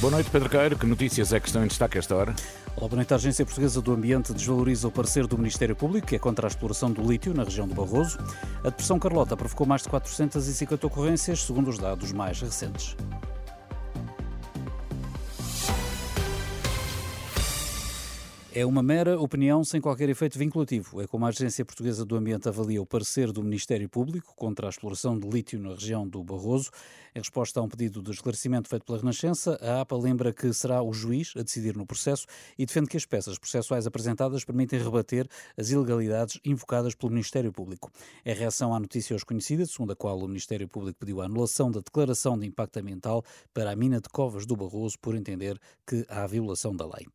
Boa noite, Pedro Queiro. Que notícias é que estão em destaque esta hora? Olá, boa noite. A Agência Portuguesa do Ambiente desvaloriza o parecer do Ministério Público, que é contra a exploração do lítio na região do Barroso. A Depressão Carlota provocou mais de 450 ocorrências, segundo os dados mais recentes. É uma mera opinião sem qualquer efeito vinculativo. É como a Agência Portuguesa do Ambiente avalia o parecer do Ministério Público contra a exploração de lítio na região do Barroso. Em resposta a um pedido de esclarecimento feito pela Renascença, a APA lembra que será o juiz a decidir no processo e defende que as peças processuais apresentadas permitem rebater as ilegalidades invocadas pelo Ministério Público. É reação à notícia hoje conhecida, segundo a qual o Ministério Público pediu a anulação da declaração de impacto ambiental para a mina de Covas do Barroso por entender que há violação da lei.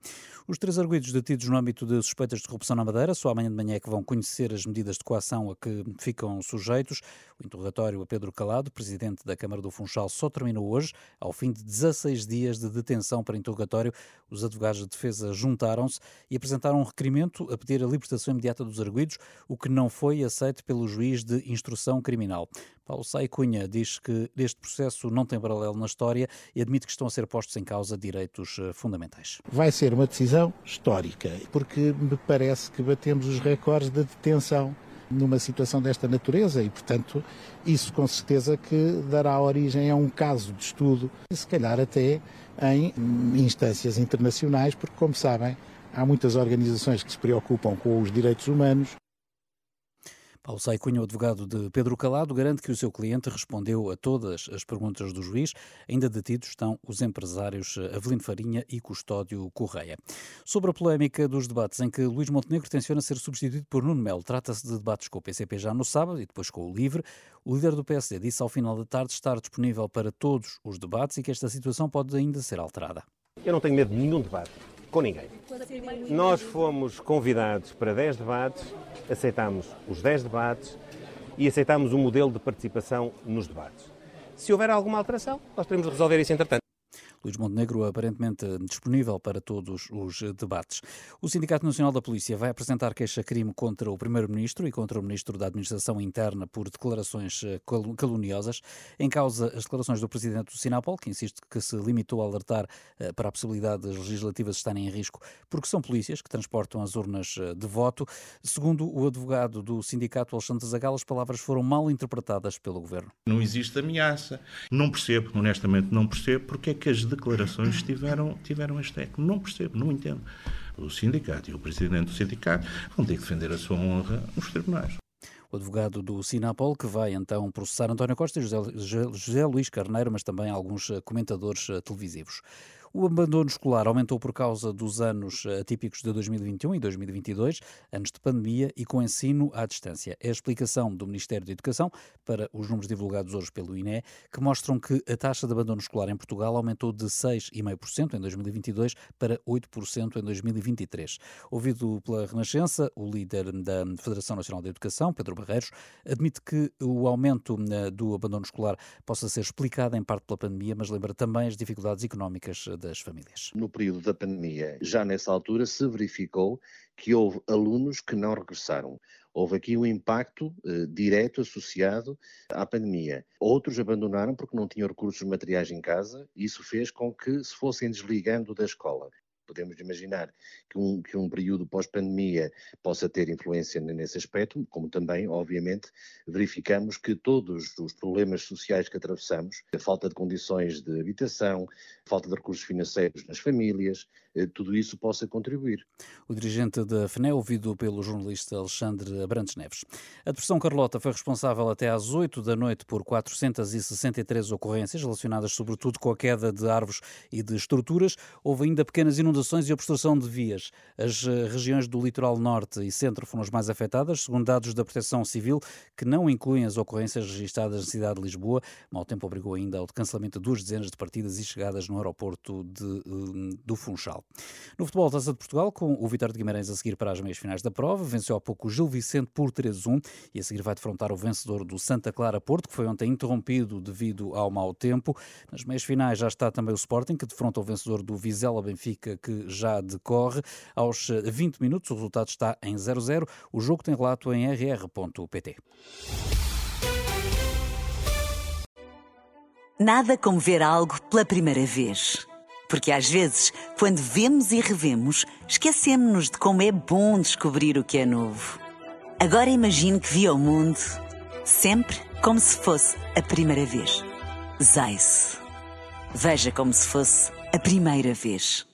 Os três arguidos detidos no âmbito de suspeitas de corrupção na Madeira só amanhã de manhã é que vão conhecer as medidas de coação a que ficam sujeitos. O interrogatório a Pedro Calado, presidente da Câmara do Fundo Funchal só terminou hoje, ao fim de 16 dias de detenção para interrogatório. Os advogados de defesa juntaram-se e apresentaram um requerimento a pedir a libertação imediata dos arguídos, o que não foi aceito pelo juiz de instrução criminal. Paulo Sai Cunha diz que este processo não tem paralelo na história e admite que estão a ser postos em causa direitos eh, fundamentais. Vai ser uma decisão histórica, porque me parece que batemos os recordes de detenção numa situação desta natureza e, portanto, isso com certeza que dará origem a um caso de estudo, se calhar até em instâncias internacionais, porque, como sabem, há muitas organizações que se preocupam com os direitos humanos Paulo Sai Cunha, o advogado de Pedro Calado, garante que o seu cliente respondeu a todas as perguntas do juiz. Ainda detidos estão os empresários Avelino Farinha e Custódio Correia. Sobre a polémica dos debates em que Luís Montenegro tenciona ser substituído por Nuno Melo, trata-se de debates com o PCP já no sábado e depois com o LIVRE. O líder do PSD disse ao final da tarde estar disponível para todos os debates e que esta situação pode ainda ser alterada. Eu não tenho medo de nenhum debate com ninguém. Nós fomos convidados para 10 debates, aceitámos os 10 debates e aceitámos o modelo de participação nos debates. Se houver alguma alteração, nós teremos de resolver isso entretanto. Luís Montenegro aparentemente disponível para todos os debates. O Sindicato Nacional da Polícia vai apresentar queixa-crime contra o Primeiro-Ministro e contra o Ministro da Administração Interna por declarações eh, caluniosas. Em causa, as declarações do Presidente do Sinapol, que insiste que se limitou a alertar eh, para a possibilidade das legislativas estarem em risco porque são polícias que transportam as urnas eh, de voto. Segundo o advogado do Sindicato Alexandre Zagal, as palavras foram mal interpretadas pelo Governo. Não existe ameaça. Não percebo, honestamente não percebo, porque é que as declarações tiveram, tiveram este eco. Não percebo, não entendo. O sindicato e o presidente do sindicato vão ter que defender a sua honra nos tribunais. O advogado do Sinapol, que vai então processar António Costa e José, José Luís Carneiro, mas também alguns comentadores televisivos. O abandono escolar aumentou por causa dos anos atípicos de 2021 e 2022, anos de pandemia e com ensino à distância. É a explicação do Ministério da Educação para os números divulgados hoje pelo INE, que mostram que a taxa de abandono escolar em Portugal aumentou de 6,5% em 2022 para 8% em 2023. Ouvido pela Renascença, o líder da Federação Nacional da Educação, Pedro Barreiros, admite que o aumento eh, do abandono escolar possa ser explicado em parte pela pandemia, mas lembra também as dificuldades económicas das famílias. No período da pandemia, já nessa altura se verificou que houve alunos que não regressaram. Houve aqui um impacto eh, direto associado à pandemia. Outros abandonaram porque não tinham recursos materiais em casa e isso fez com que se fossem desligando da escola. Podemos imaginar que um, que um período pós-pandemia possa ter influência nesse aspecto, como também, obviamente, verificamos que todos os problemas sociais que atravessamos, a falta de condições de habitação, falta de recursos financeiros nas famílias, eh, tudo isso possa contribuir. O dirigente da FNE, ouvido pelo jornalista Alexandre Abrantes Neves. A Depressão Carlota foi responsável até às 8 da noite por 463 ocorrências relacionadas sobretudo com a queda de árvores e de estruturas. Houve ainda pequenas inundações inundações e obstrução de vias. As eh, regiões do litoral norte e centro foram as mais afetadas, segundo dados da Proteção Civil, que não incluem as ocorrências registradas na cidade de Lisboa. Mau tempo obrigou ainda ao cancelamento de duas dezenas de partidas e chegadas no aeroporto de, eh, do Funchal. No futebol, Taça de Portugal, com o Vitória de Guimarães a seguir para as meias finais da prova, venceu há pouco o Gil Vicente por 3-1 e a seguir vai defrontar o vencedor do Santa Clara Porto, que foi ontem interrompido devido ao mau tempo. Nas meias finais já está também o Sporting, que defronta o vencedor do Vizela Benfica, que já decorre. Aos 20 minutos, o resultado está em 0-0. O jogo tem relato em rr.pt. Nada como ver algo pela primeira vez. Porque às vezes, quando vemos e revemos, esquecemos-nos de como é bom descobrir o que é novo. Agora imagine que viu o mundo sempre como se fosse a primeira vez. Zais. Veja como se fosse a primeira vez.